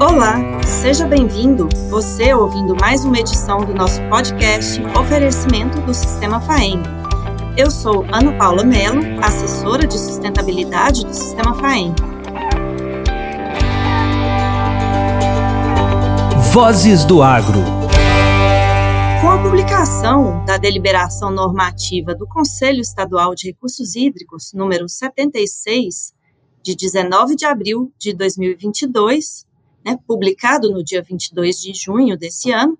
Olá, seja bem-vindo, você ouvindo mais uma edição do nosso podcast Oferecimento do Sistema FAEM. Eu sou Ana Paula Mello, assessora de sustentabilidade do Sistema FAEM. Vozes do Agro. Publicação da deliberação normativa do Conselho Estadual de Recursos Hídricos, número 76, de 19 de abril de 2022, né, publicado no dia 22 de junho desse ano,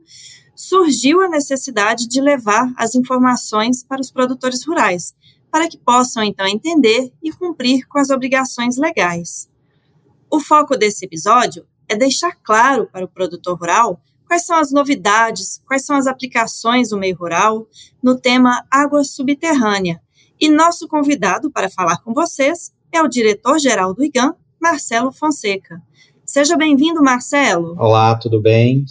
surgiu a necessidade de levar as informações para os produtores rurais, para que possam então entender e cumprir com as obrigações legais. O foco desse episódio é deixar claro para o produtor rural quais são as novidades, quais são as aplicações do meio rural no tema água subterrânea. E nosso convidado para falar com vocês é o diretor-geral do IGAM, Marcelo Fonseca. Seja bem-vindo, Marcelo. Olá, tudo bem?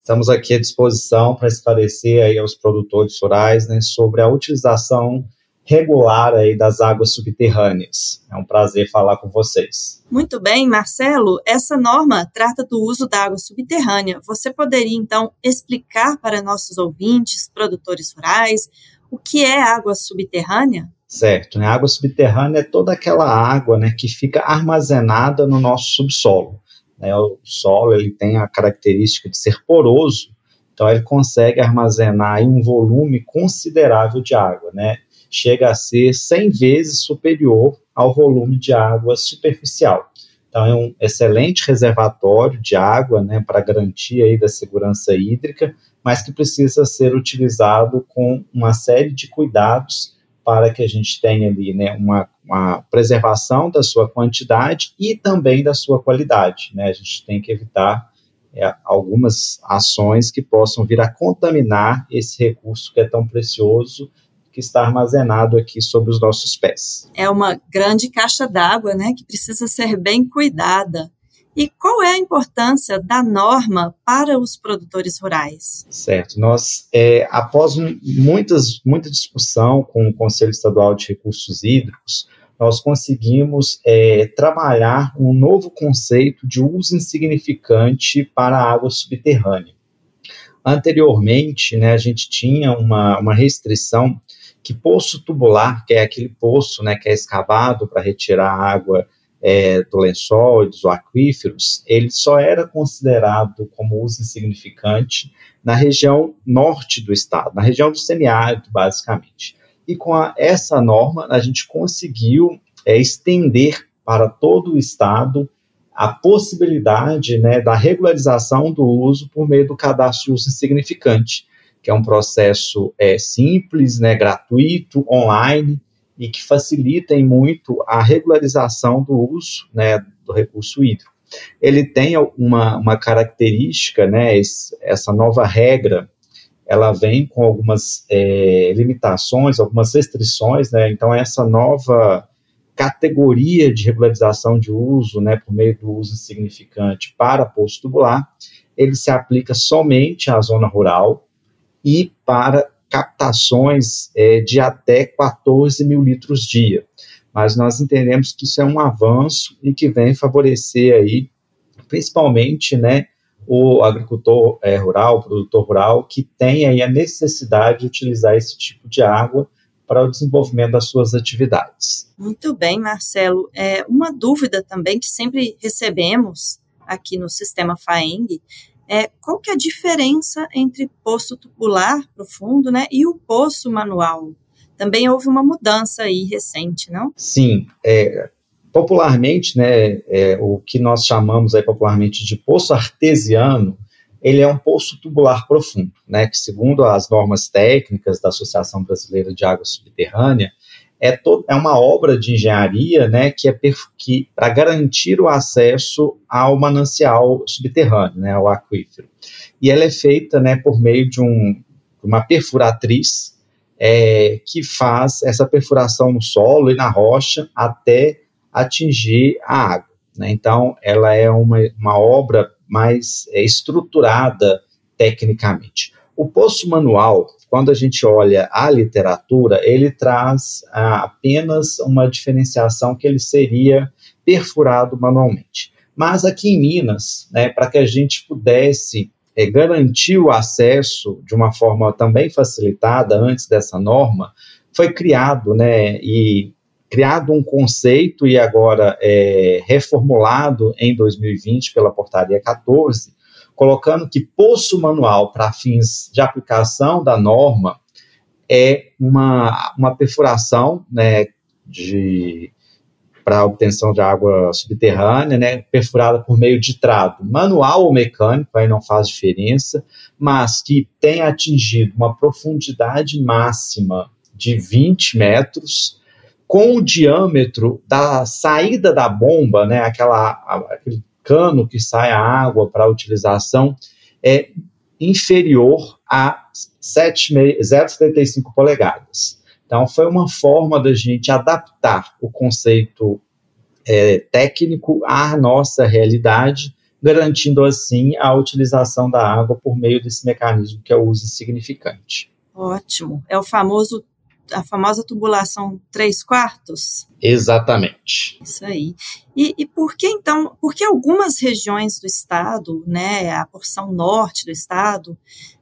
Estamos aqui à disposição para esclarecer aí aos produtores rurais né, sobre a utilização regular aí das águas subterrâneas. É um prazer falar com vocês. Muito bem, Marcelo. Essa norma trata do uso da água subterrânea. Você poderia, então, explicar para nossos ouvintes, produtores rurais, o que é água subterrânea? Certo. Né? A água subterrânea é toda aquela água né, que fica armazenada no nosso subsolo. Né? O solo ele tem a característica de ser poroso, então ele consegue armazenar um volume considerável de água, né? Chega a ser 100 vezes superior ao volume de água superficial. Então, é um excelente reservatório de água né, para garantia aí da segurança hídrica, mas que precisa ser utilizado com uma série de cuidados para que a gente tenha ali né, uma, uma preservação da sua quantidade e também da sua qualidade. Né? A gente tem que evitar é, algumas ações que possam vir a contaminar esse recurso que é tão precioso que está armazenado aqui sobre os nossos pés. É uma grande caixa d'água, né, que precisa ser bem cuidada. E qual é a importância da norma para os produtores rurais? Certo. Nós, é, após muitas, muita discussão com o Conselho Estadual de Recursos Hídricos, nós conseguimos é, trabalhar um novo conceito de uso insignificante para a água subterrânea. Anteriormente, né, a gente tinha uma, uma restrição que poço tubular, que é aquele poço né, que é escavado para retirar água é, do lençol e dos aquíferos, ele só era considerado como uso insignificante na região norte do estado, na região do semiárido, basicamente. E com a, essa norma, a gente conseguiu é, estender para todo o estado a possibilidade né, da regularização do uso por meio do cadastro de uso insignificante que é um processo é, simples, né, gratuito, online e que facilita muito a regularização do uso né, do recurso hídrico. Ele tem uma, uma característica, né, essa nova regra, ela vem com algumas é, limitações, algumas restrições, né, então essa nova categoria de regularização de uso, né, por meio do uso significante para posto tubular, ele se aplica somente à zona rural, e para captações é, de até 14 mil litros dia. Mas nós entendemos que isso é um avanço e que vem favorecer aí, principalmente, né, o agricultor é, rural, o produtor rural, que tem aí a necessidade de utilizar esse tipo de água para o desenvolvimento das suas atividades. Muito bem, Marcelo. É, uma dúvida também que sempre recebemos aqui no sistema FAENG é, qual que é a diferença entre poço tubular profundo né, e o poço manual? Também houve uma mudança aí recente, não? Sim, é, popularmente, né, é, o que nós chamamos aí popularmente de poço artesiano, ele é um poço tubular profundo, né, que segundo as normas técnicas da Associação Brasileira de Água Subterrânea, é, todo, é uma obra de engenharia né, que é para garantir o acesso ao manancial subterrâneo, né, ao aquífero. E ela é feita né, por meio de um, uma perfuratriz é, que faz essa perfuração no solo e na rocha até atingir a água. Né? Então, ela é uma, uma obra mais é, estruturada tecnicamente. O poço manual, quando a gente olha a literatura, ele traz ah, apenas uma diferenciação que ele seria perfurado manualmente. Mas aqui em Minas, né, para que a gente pudesse é, garantir o acesso de uma forma também facilitada antes dessa norma, foi criado, né, e criado um conceito e agora é, reformulado em 2020 pela portaria 14, colocando que poço manual para fins de aplicação da norma é uma, uma perfuração né, de para obtenção de água subterrânea, né, perfurada por meio de trato manual ou mecânico, aí não faz diferença, mas que tem atingido uma profundidade máxima de 20 metros, com o diâmetro da saída da bomba, né, aquela, aquele cano que sai a água para utilização é inferior a 0,75 polegadas. Então, foi uma forma da gente adaptar o conceito é, técnico à nossa realidade, garantindo assim a utilização da água por meio desse mecanismo que é o uso insignificante. Ótimo. É o famoso a famosa tubulação 3 quartos? Exatamente. Isso aí. E, e, por que então, por que algumas regiões do estado, né, a porção norte do estado,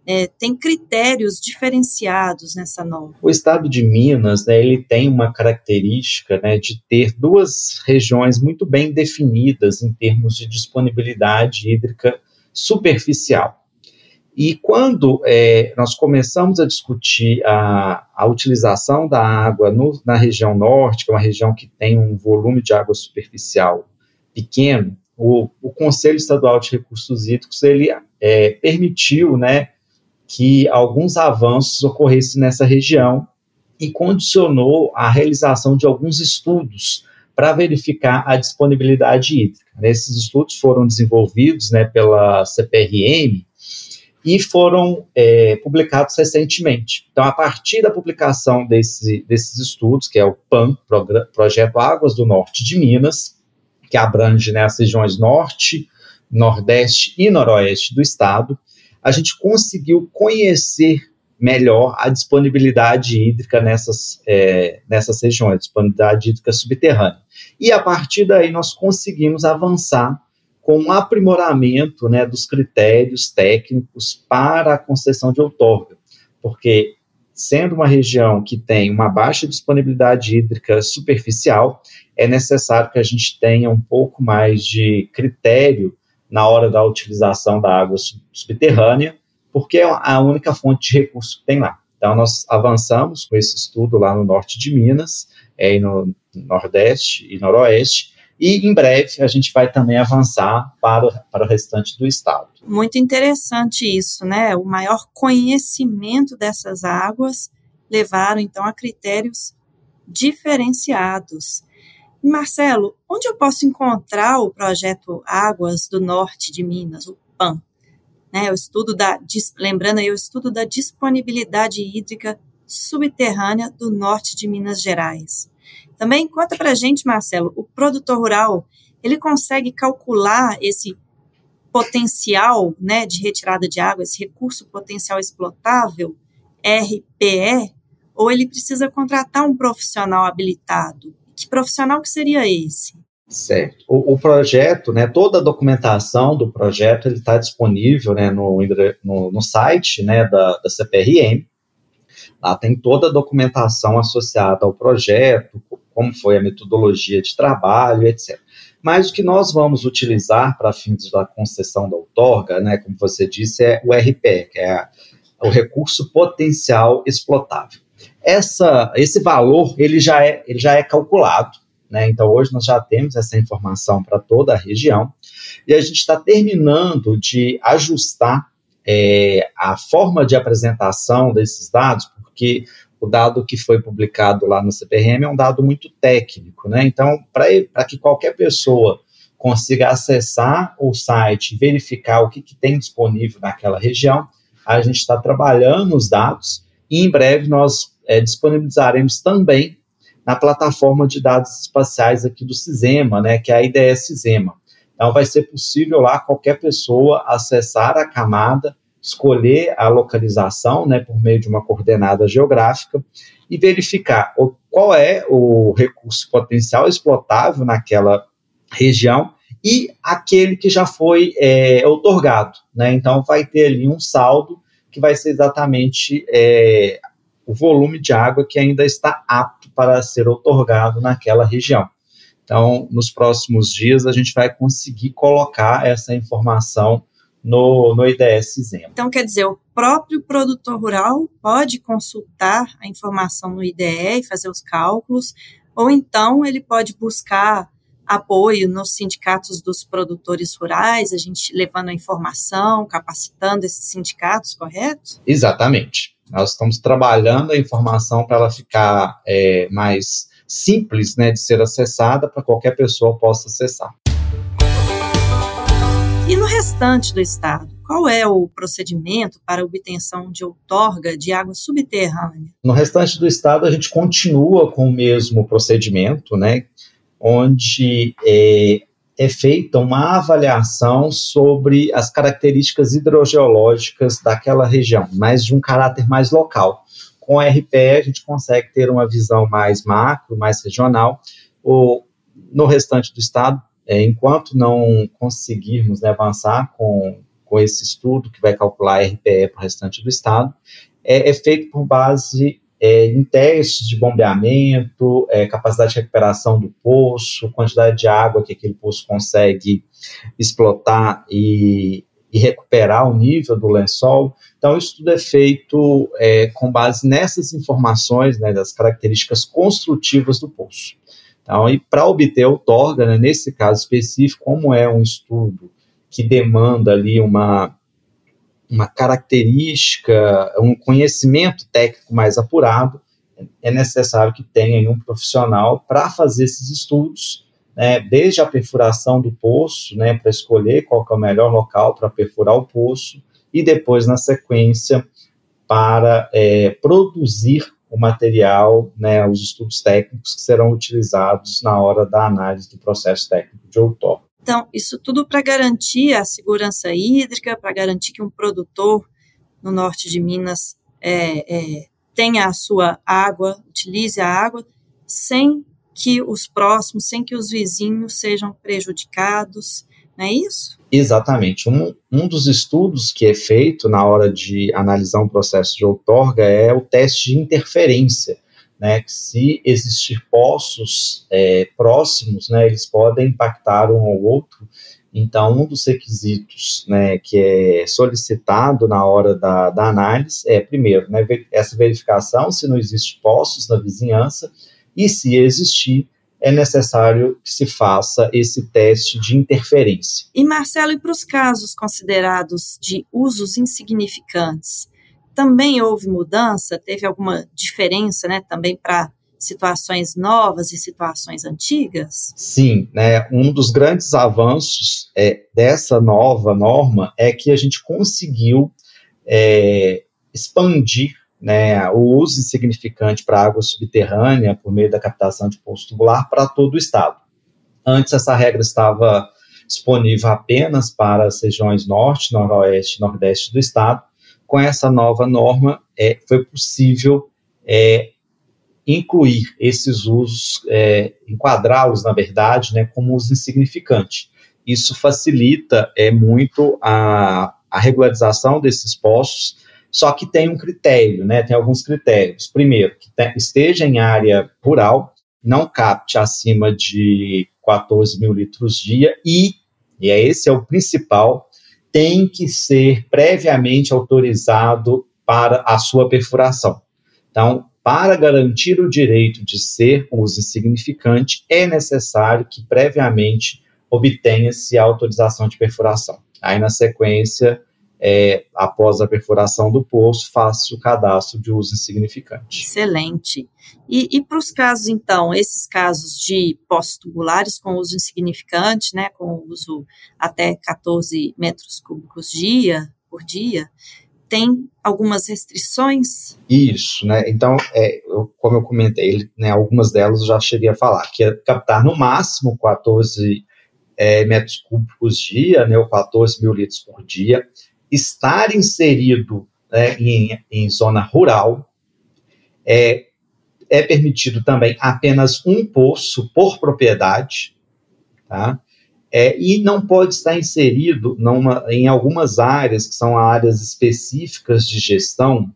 é, tem critérios diferenciados nessa norma? O estado de Minas, né, ele tem uma característica né, de ter duas regiões muito bem definidas em termos de disponibilidade hídrica superficial. E quando é, nós começamos a discutir a, a utilização da água no, na região norte, que é uma região que tem um volume de água superficial pequeno, o, o Conselho Estadual de Recursos Hídricos ele é, permitiu né, que alguns avanços ocorressem nessa região e condicionou a realização de alguns estudos para verificar a disponibilidade hídrica. Esses estudos foram desenvolvidos né, pela CPRM e foram é, publicados recentemente. Então, a partir da publicação desse, desses estudos, que é o PAN, Projeto Águas do Norte de Minas, que abrange né, as regiões norte, nordeste e noroeste do estado, a gente conseguiu conhecer melhor a disponibilidade hídrica nessas, é, nessas regiões, disponibilidade hídrica subterrânea. E a partir daí nós conseguimos avançar com um aprimoramento né, dos critérios técnicos para a concessão de outorga, porque sendo uma região que tem uma baixa disponibilidade hídrica superficial, é necessário que a gente tenha um pouco mais de critério na hora da utilização da água subterrânea, porque é a única fonte de recurso que tem lá. Então, nós avançamos com esse estudo lá no norte de Minas, é, no Nordeste e Noroeste, e em breve a gente vai também avançar para, para o restante do estado. Muito interessante isso, né? O maior conhecimento dessas águas levaram então a critérios diferenciados. Marcelo, onde eu posso encontrar o projeto Águas do Norte de Minas, o PAN? Né, o estudo da, lembrando aí, o estudo da disponibilidade hídrica subterrânea do norte de Minas Gerais. Também conta para gente, Marcelo, o produtor rural, ele consegue calcular esse potencial né, de retirada de água, esse recurso potencial explotável, RPE, ou ele precisa contratar um profissional habilitado? Que profissional que seria esse? Certo. O, o projeto, né, toda a documentação do projeto está disponível né, no, no, no, site né, da, da CPRM. Lá tem toda a documentação associada ao projeto, como foi a metodologia de trabalho, etc. Mas o que nós vamos utilizar para fins da concessão da outorga, né, como você disse, é o RPE, que é o recurso potencial explotável. Essa, esse valor ele já é, ele já é calculado, né? Então hoje nós já temos essa informação para toda a região e a gente está terminando de ajustar é, a forma de apresentação desses dados, porque o dado que foi publicado lá no CPRM é um dado muito técnico, né? Então, para que qualquer pessoa consiga acessar o site verificar o que, que tem disponível naquela região, a gente está trabalhando os dados e em breve nós é, disponibilizaremos também na plataforma de dados espaciais aqui do CISEMA, né, que é a IDS CISEMA. Então, vai ser possível lá qualquer pessoa acessar a camada escolher a localização, né, por meio de uma coordenada geográfica e verificar o, qual é o recurso potencial explotável naquela região e aquele que já foi é, otorgado, né? Então vai ter ali um saldo que vai ser exatamente é, o volume de água que ainda está apto para ser otorgado naquela região. Então, nos próximos dias, a gente vai conseguir colocar essa informação no, no IDS Zema. Então, quer dizer, o próprio produtor rural pode consultar a informação no IDE e fazer os cálculos, ou então ele pode buscar apoio nos sindicatos dos produtores rurais, a gente levando a informação, capacitando esses sindicatos, correto? Exatamente. Nós estamos trabalhando a informação para ela ficar é, mais simples né, de ser acessada para qualquer pessoa possa acessar. E no restante do estado, qual é o procedimento para obtenção de outorga de água subterrânea? No restante do estado, a gente continua com o mesmo procedimento, né, onde é, é feita uma avaliação sobre as características hidrogeológicas daquela região, mas de um caráter mais local. Com a RPE, a gente consegue ter uma visão mais macro, mais regional. O, no restante do estado, é, enquanto não conseguirmos né, avançar com, com esse estudo que vai calcular a RPE para o restante do estado, é, é feito por base é, em testes de bombeamento, é, capacidade de recuperação do poço, quantidade de água que aquele poço consegue explotar e, e recuperar o nível do lençol. Então, isso tudo é feito é, com base nessas informações, né, das características construtivas do poço. Então, e para obter outorga, né, nesse caso específico, como é um estudo que demanda ali uma, uma característica, um conhecimento técnico mais apurado, é necessário que tenha um profissional para fazer esses estudos, né, desde a perfuração do poço, né, para escolher qual é o melhor local para perfurar o poço, e depois, na sequência, para é, produzir o material, né, os estudos técnicos que serão utilizados na hora da análise do processo técnico de outorga. Então, isso tudo para garantir a segurança hídrica, para garantir que um produtor no norte de Minas é, é, tenha a sua água, utilize a água, sem que os próximos, sem que os vizinhos sejam prejudicados, não é isso? Exatamente. Um, um dos estudos que é feito na hora de analisar um processo de outorga é o teste de interferência né, que se existir poços é, próximos, né, eles podem impactar um ao outro. Então, um dos requisitos né, que é solicitado na hora da, da análise é, primeiro, né, essa verificação se não existe poços na vizinhança e, se existir, é necessário que se faça esse teste de interferência. E, Marcelo, e para os casos considerados de usos insignificantes, também houve mudança, teve alguma diferença, né, também para situações novas e situações antigas? Sim, né, um dos grandes avanços é, dessa nova norma é que a gente conseguiu é, expandir né, o uso insignificante para água subterrânea por meio da captação de poço tubular para todo o estado. Antes essa regra estava disponível apenas para as regiões norte, noroeste e nordeste do estado, com essa nova norma, é, foi possível é, incluir esses usos, é, enquadrá-los, na verdade, né, como uso insignificante. Isso facilita é, muito a, a regularização desses postos, só que tem um critério, né, tem alguns critérios. Primeiro, que te, esteja em área rural, não capte acima de 14 mil litros dia e, e é esse é o principal, tem que ser previamente autorizado para a sua perfuração. Então, para garantir o direito de ser uso insignificante, é necessário que previamente obtenha-se a autorização de perfuração. Aí, na sequência, é, após a perfuração do poço, faça o cadastro de uso insignificante. Excelente. E, e para os casos, então, esses casos de pós-tubulares com uso insignificante, né, com uso até 14 metros cúbicos dia, por dia, tem algumas restrições? Isso, né? Então, é, eu, como eu comentei, né, algumas delas eu já cheguei a falar, que é captar no máximo 14 é, metros cúbicos dia, né, ou 14 mil litros por dia, estar inserido né, em, em, zona rural, é, é permitido também apenas um poço por propriedade, tá? É, e não pode estar inserido numa, em algumas áreas que são áreas específicas de gestão,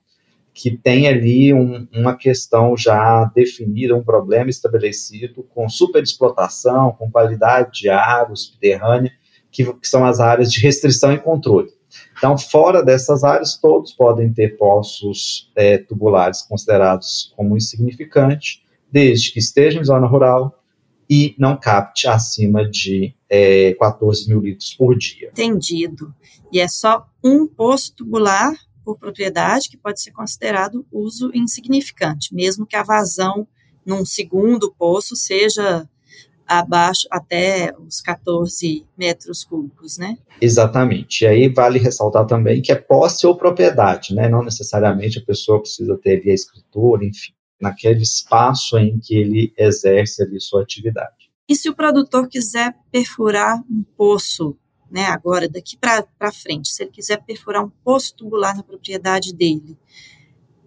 que tem ali um, uma questão já definida, um problema estabelecido com superexplotação, com qualidade de água subterrânea, que, que são as áreas de restrição e controle. Então, fora dessas áreas, todos podem ter poços é, tubulares considerados como insignificantes, desde que estejam em zona rural e não capte acima de é, 14 mil litros por dia. Entendido. E é só um poço tubular por propriedade que pode ser considerado uso insignificante, mesmo que a vazão num segundo poço seja abaixo até os 14 metros cúbicos, né? Exatamente. E aí vale ressaltar também que é posse ou propriedade, né? Não necessariamente a pessoa precisa ter ali a escritura, enfim, naquele espaço em que ele exerce ali sua atividade. E se o produtor quiser perfurar um poço, né, agora daqui para frente, se ele quiser perfurar um poço tubular na propriedade dele,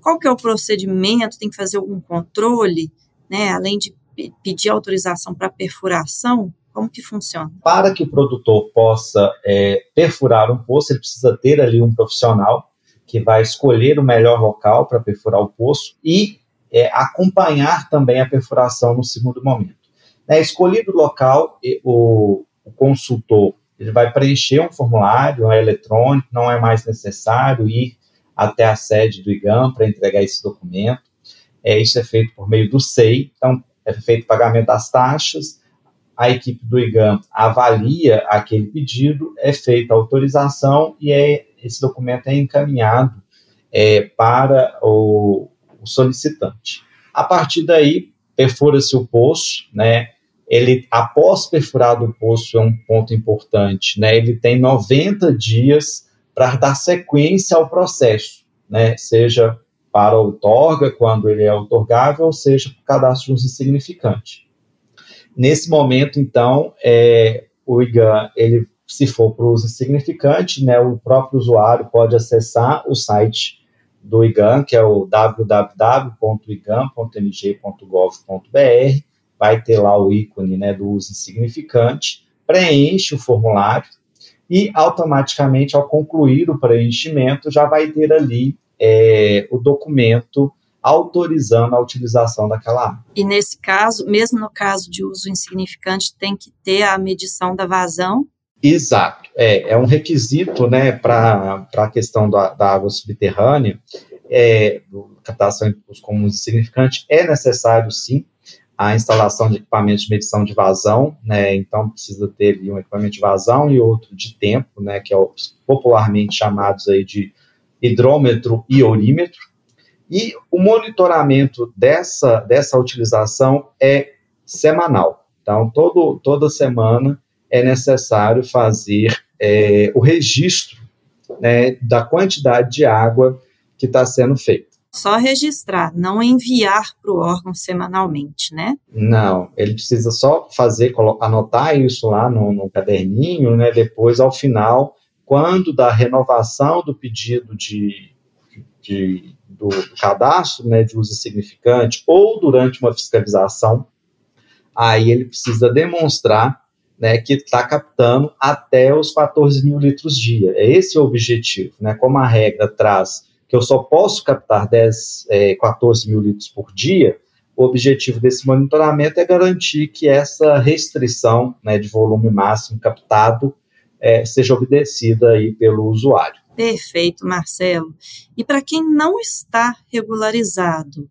qual que é o procedimento? Tem que fazer algum controle, né? Além de pedir autorização para perfuração? Como que funciona? Para que o produtor possa é, perfurar um poço, ele precisa ter ali um profissional que vai escolher o melhor local para perfurar o poço e é, acompanhar também a perfuração no segundo momento. É, escolhido o local, o, o consultor ele vai preencher um formulário é eletrônico, não é mais necessário ir até a sede do IGAM para entregar esse documento. É, isso é feito por meio do SEI. Então, é feito o pagamento das taxas, a equipe do IGAM avalia aquele pedido, é feita a autorização e é, esse documento é encaminhado é, para o, o, solicitante. A partir daí, perfura-se o poço, né? Ele, após perfurado o poço, é um ponto importante, né? Ele tem 90 dias para dar sequência ao processo, né? Seja para outorga, quando ele é outorgável, ou seja, para cadastro de uso insignificante. Nesse momento, então, é, o IGAN, ele, se for para o uso insignificante, né, o próprio usuário pode acessar o site do IGAN, que é o www.igan.mg.gov.br, vai ter lá o ícone né, do uso insignificante, preenche o formulário e automaticamente, ao concluir o preenchimento, já vai ter ali é, o documento autorizando a utilização daquela água. E nesse caso, mesmo no caso de uso insignificante, tem que ter a medição da vazão? Exato. É, é um requisito né, para a questão da, da, água subterrânea, é, captação comuns insignificantes, é necessário sim a instalação de equipamentos de medição de vazão, né, então precisa ter ali um equipamento de vazão e outro de tempo, né, que é popularmente chamados aí de hidrômetro e orímetro. E o monitoramento dessa, dessa utilização é semanal. Então, todo, toda semana é necessário fazer é, o registro né, da quantidade de água que está sendo feita. Só registrar, não enviar para o órgão semanalmente, né? Não, ele precisa só fazer, anotar isso lá no, no caderninho, né? Depois, ao final, quando da renovação do pedido de, de do, cadastro né, de uso significante ou durante uma fiscalização, aí ele precisa demonstrar né, que está captando até os 14 mil litros dia. É esse o objetivo. Né? Como a regra traz que eu só posso captar 10, é, 14 mil litros por dia, o objetivo desse monitoramento é garantir que essa restrição né, de volume máximo captado é, seja obedecida aí pelo usuário. Perfeito, Marcelo. E para quem não está regularizado,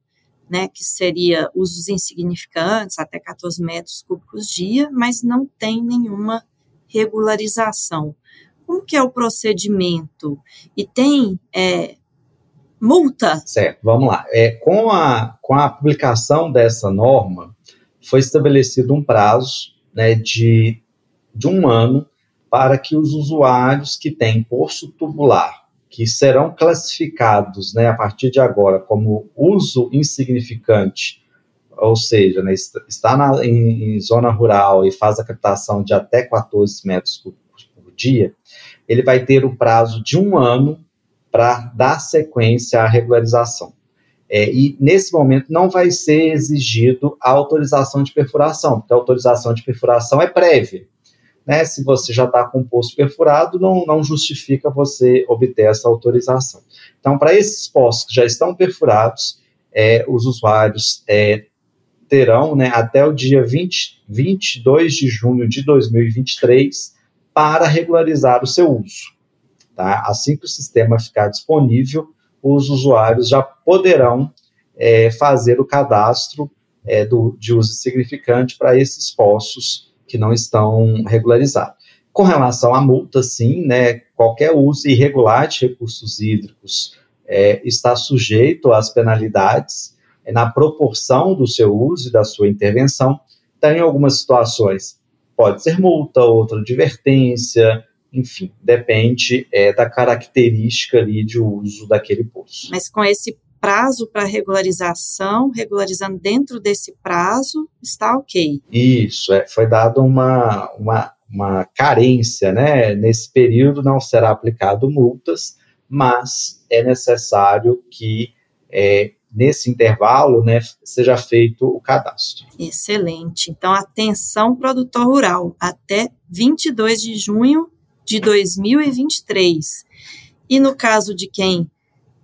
né, que seria usos insignificantes, até 14 metros cúbicos dia, mas não tem nenhuma regularização. Como que é o procedimento? E tem é, multa? Certo, vamos lá. É, com, a, com a publicação dessa norma, foi estabelecido um prazo né, de, de um ano para que os usuários que têm poço tubular, que serão classificados né, a partir de agora como uso insignificante, ou seja, né, está na, em, em, zona rural e faz a captação de até 14 metros por, por dia, ele vai ter o prazo de um ano para dar sequência à regularização. É, e nesse momento não vai ser exigido a autorização de perfuração, porque a autorização de perfuração é prévia. Né? Se você já está com o poço perfurado, não, não justifica você obter essa autorização. Então, para esses poços que já estão perfurados, é, os usuários é, terão né, até o dia 20, 22 de junho de 2023 para regularizar o seu uso. Tá? Assim que o sistema ficar disponível, os usuários já poderão é, fazer o cadastro é, do, de uso significante para esses poços que não estão regularizados. Com relação à multa, sim, né, qualquer uso irregular de recursos hídricos é, está sujeito às penalidades é, na proporção do seu uso e da sua intervenção. Então, em algumas situações, pode ser multa, outra advertência, enfim, depende é, da característica ali de uso daquele poço. Mas com esse prazo para regularização, regularizando dentro desse prazo, está ok. Isso, é, foi dado uma, uma, uma carência, né? Nesse período não será aplicado multas, mas é necessário que é, nesse intervalo, né, seja feito o cadastro. Excelente. Então, atenção produtor rural, até 22 de junho de 2023. E no caso de quem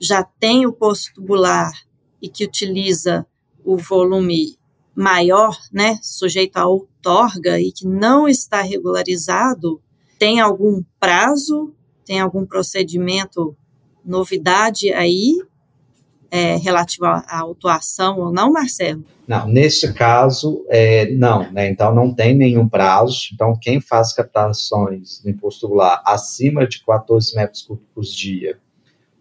já tem o poço tubular e que utiliza o volume maior, né, sujeito a outorga e que não está regularizado, tem algum prazo, tem algum procedimento, novidade aí é, relativo à autuação ou não, Marcelo? Não, neste caso, é, não, né? Então não tem nenhum prazo. Então, quem faz captações no imposto tubular acima de 14 metros cúbicos dia,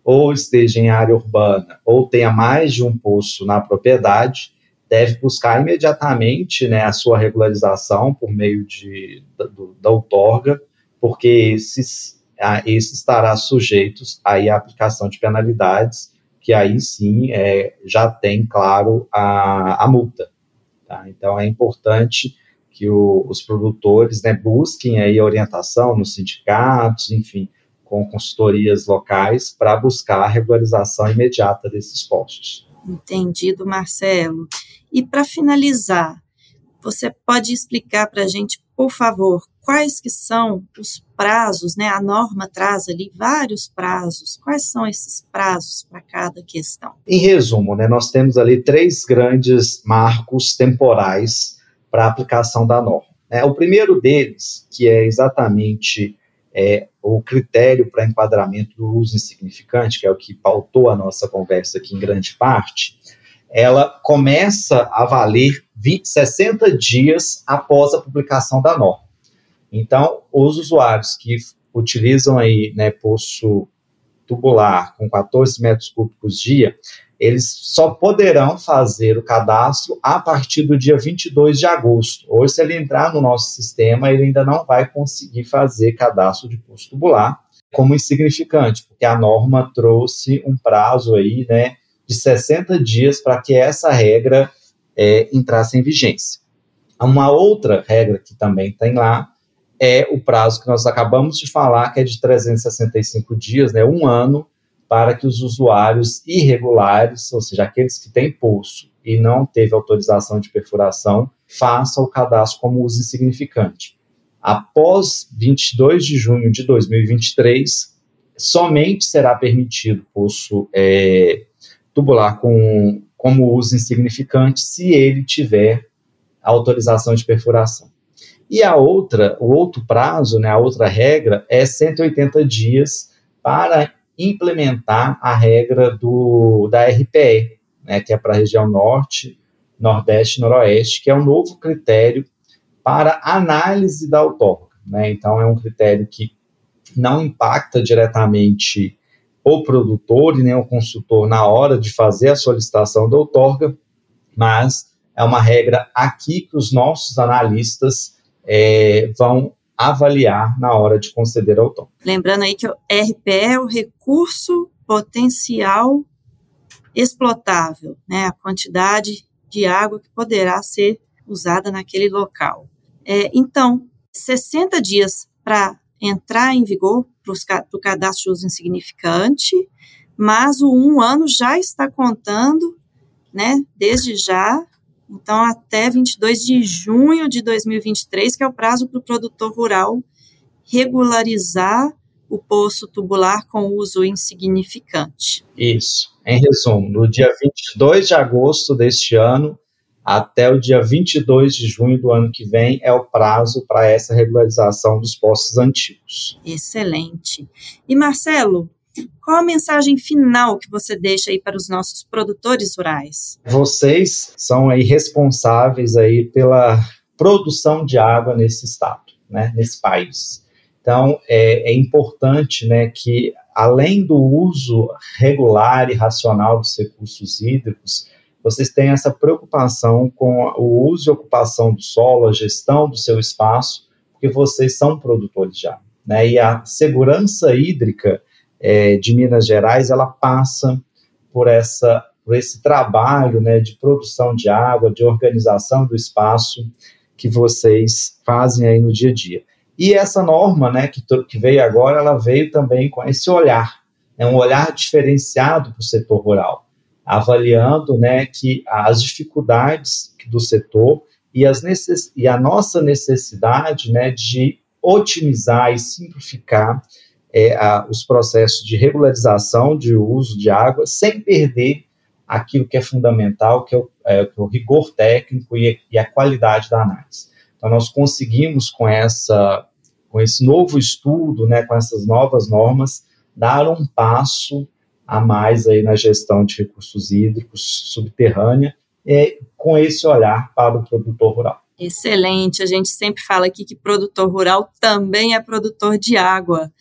ou esteja em área urbana, ou tenha mais de um poço na propriedade, deve buscar imediatamente né, a sua regularização por meio de, da, da outorga, porque esses, esses estará sujeitos aí à aplicação de penalidades que aí sim é, já tem, claro, a, a multa. Tá? Então é importante que o, os produtores né, busquem aí orientação nos sindicatos, enfim, com consultorias locais para buscar a regularização imediata desses postos. Entendido, Marcelo. E para finalizar, você pode explicar para a gente, por favor, quais que são os prazos, né? A norma traz ali vários prazos. Quais são esses prazos para cada questão? Em resumo, né, nós temos ali três grandes marcos temporais para a aplicação da norma. Né? O primeiro deles, que é exatamente é, o critério para enquadramento do uso insignificante, que é o que pautou a nossa conversa aqui em grande parte, ela começa a valer 20, 60 dias após a publicação da norma. Então, os usuários que utilizam aí, né, poço tubular com 14 metros cúbicos dia, eles só poderão fazer o cadastro a partir do dia 22 de agosto. Ou se ele entrar no nosso sistema, ele ainda não vai conseguir fazer cadastro de poço tubular como insignificante, porque a norma trouxe um prazo aí, né, de 60 dias para que essa regra é, entrasse em vigência. Uma outra regra que também tem lá é o prazo que nós acabamos de falar, que é de 365 dias, né, um ano, para que os usuários irregulares, ou seja, aqueles que têm poço e não teve autorização de perfuração, façam o cadastro como uso insignificante. Após 22 de junho de 2023, somente será permitido poço é, tubular com, como uso insignificante se ele tiver autorização de perfuração. E a outra, o outro prazo, né, a outra regra é 180 dias para implementar a regra do, da RPE, né, que é para a região norte, nordeste e noroeste, que é um novo critério para análise da outorga. Né? Então, é um critério que não impacta diretamente o produtor e nem o consultor na hora de fazer a solicitação da outorga, mas é uma regra aqui que os nossos analistas é, vão avaliar na hora de conceder autônomo. Lembrando aí que o RPE é o recurso potencial explotável, né, a quantidade de água que poderá ser usada naquele local. É, então, 60 dias para entrar em vigor para o cadastro de uso insignificante, mas o um ano já está contando, né, desde já, então até 22 de junho de 2023, que é o prazo para o produtor rural regularizar o poço tubular com uso insignificante. Isso. Em resumo, no dia 22 de agosto deste ano até o dia 22 de junho do ano que vem é o prazo para essa regularização dos postos antigos. Excelente. E Marcelo, qual a mensagem final que você deixa aí para os nossos produtores rurais? Vocês são aí responsáveis aí pela produção de água nesse estado, né, nesse país. Então, é, é importante né, que, além do uso regular e racional dos recursos hídricos, vocês tenham essa preocupação com o uso e ocupação do solo, a gestão do seu espaço, porque vocês são produtores água. Né? E a segurança hídrica é, de Minas Gerais, ela passa por, essa, por esse trabalho né, de produção de água, de organização do espaço que vocês fazem aí no dia a dia. E essa norma, né, que, que veio agora, ela veio também com esse olhar, né, um olhar diferenciado para o setor rural, avaliando, né, que as dificuldades do setor e, as necess, e a nossa necessidade, né, de otimizar e simplificar é, a, os processos de regularização de uso de água sem perder aquilo que é fundamental, que é o, é, o rigor técnico e, e a qualidade da análise. Então, nós conseguimos, com, essa, com esse novo estudo, né, com essas novas normas, dar um passo a mais aí na gestão de recursos hídricos subterrânea, e com esse olhar para o produtor rural. Excelente. A gente sempre fala aqui que produtor rural também é produtor de água.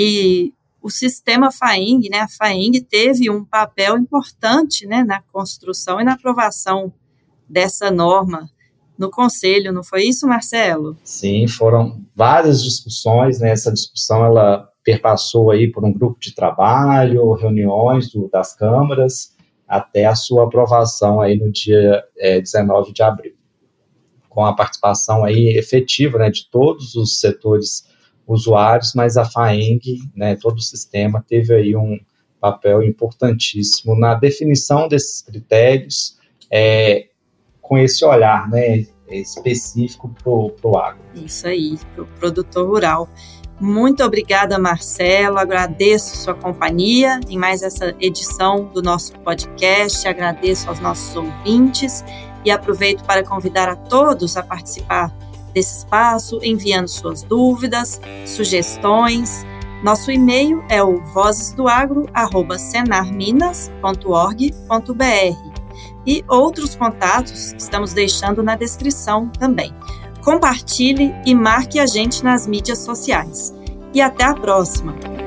E o sistema FAENG, né, a FAENG teve um papel importante né, na construção e na aprovação dessa norma no conselho, não foi isso, Marcelo? Sim, foram várias discussões, né? Essa discussão ela perpassou aí por um grupo de trabalho, reuniões do, das câmaras, até a sua aprovação aí no dia é, 19 de abril, com a participação aí efetiva, né, de todos os setores usuários, mas a FAENG, né, todo o sistema teve aí um papel importantíssimo na definição desses critérios, é, com esse olhar né, específico para o agro. Isso aí, para o produtor rural. Muito obrigada, Marcelo. Agradeço sua companhia em mais essa edição do nosso podcast. Agradeço aos nossos ouvintes e aproveito para convidar a todos a participar desse espaço, enviando suas dúvidas, sugestões. Nosso e-mail é o vozesdoagro@senarminas.org.br e outros contatos estamos deixando na descrição também. Compartilhe e marque a gente nas mídias sociais. E até a próxima!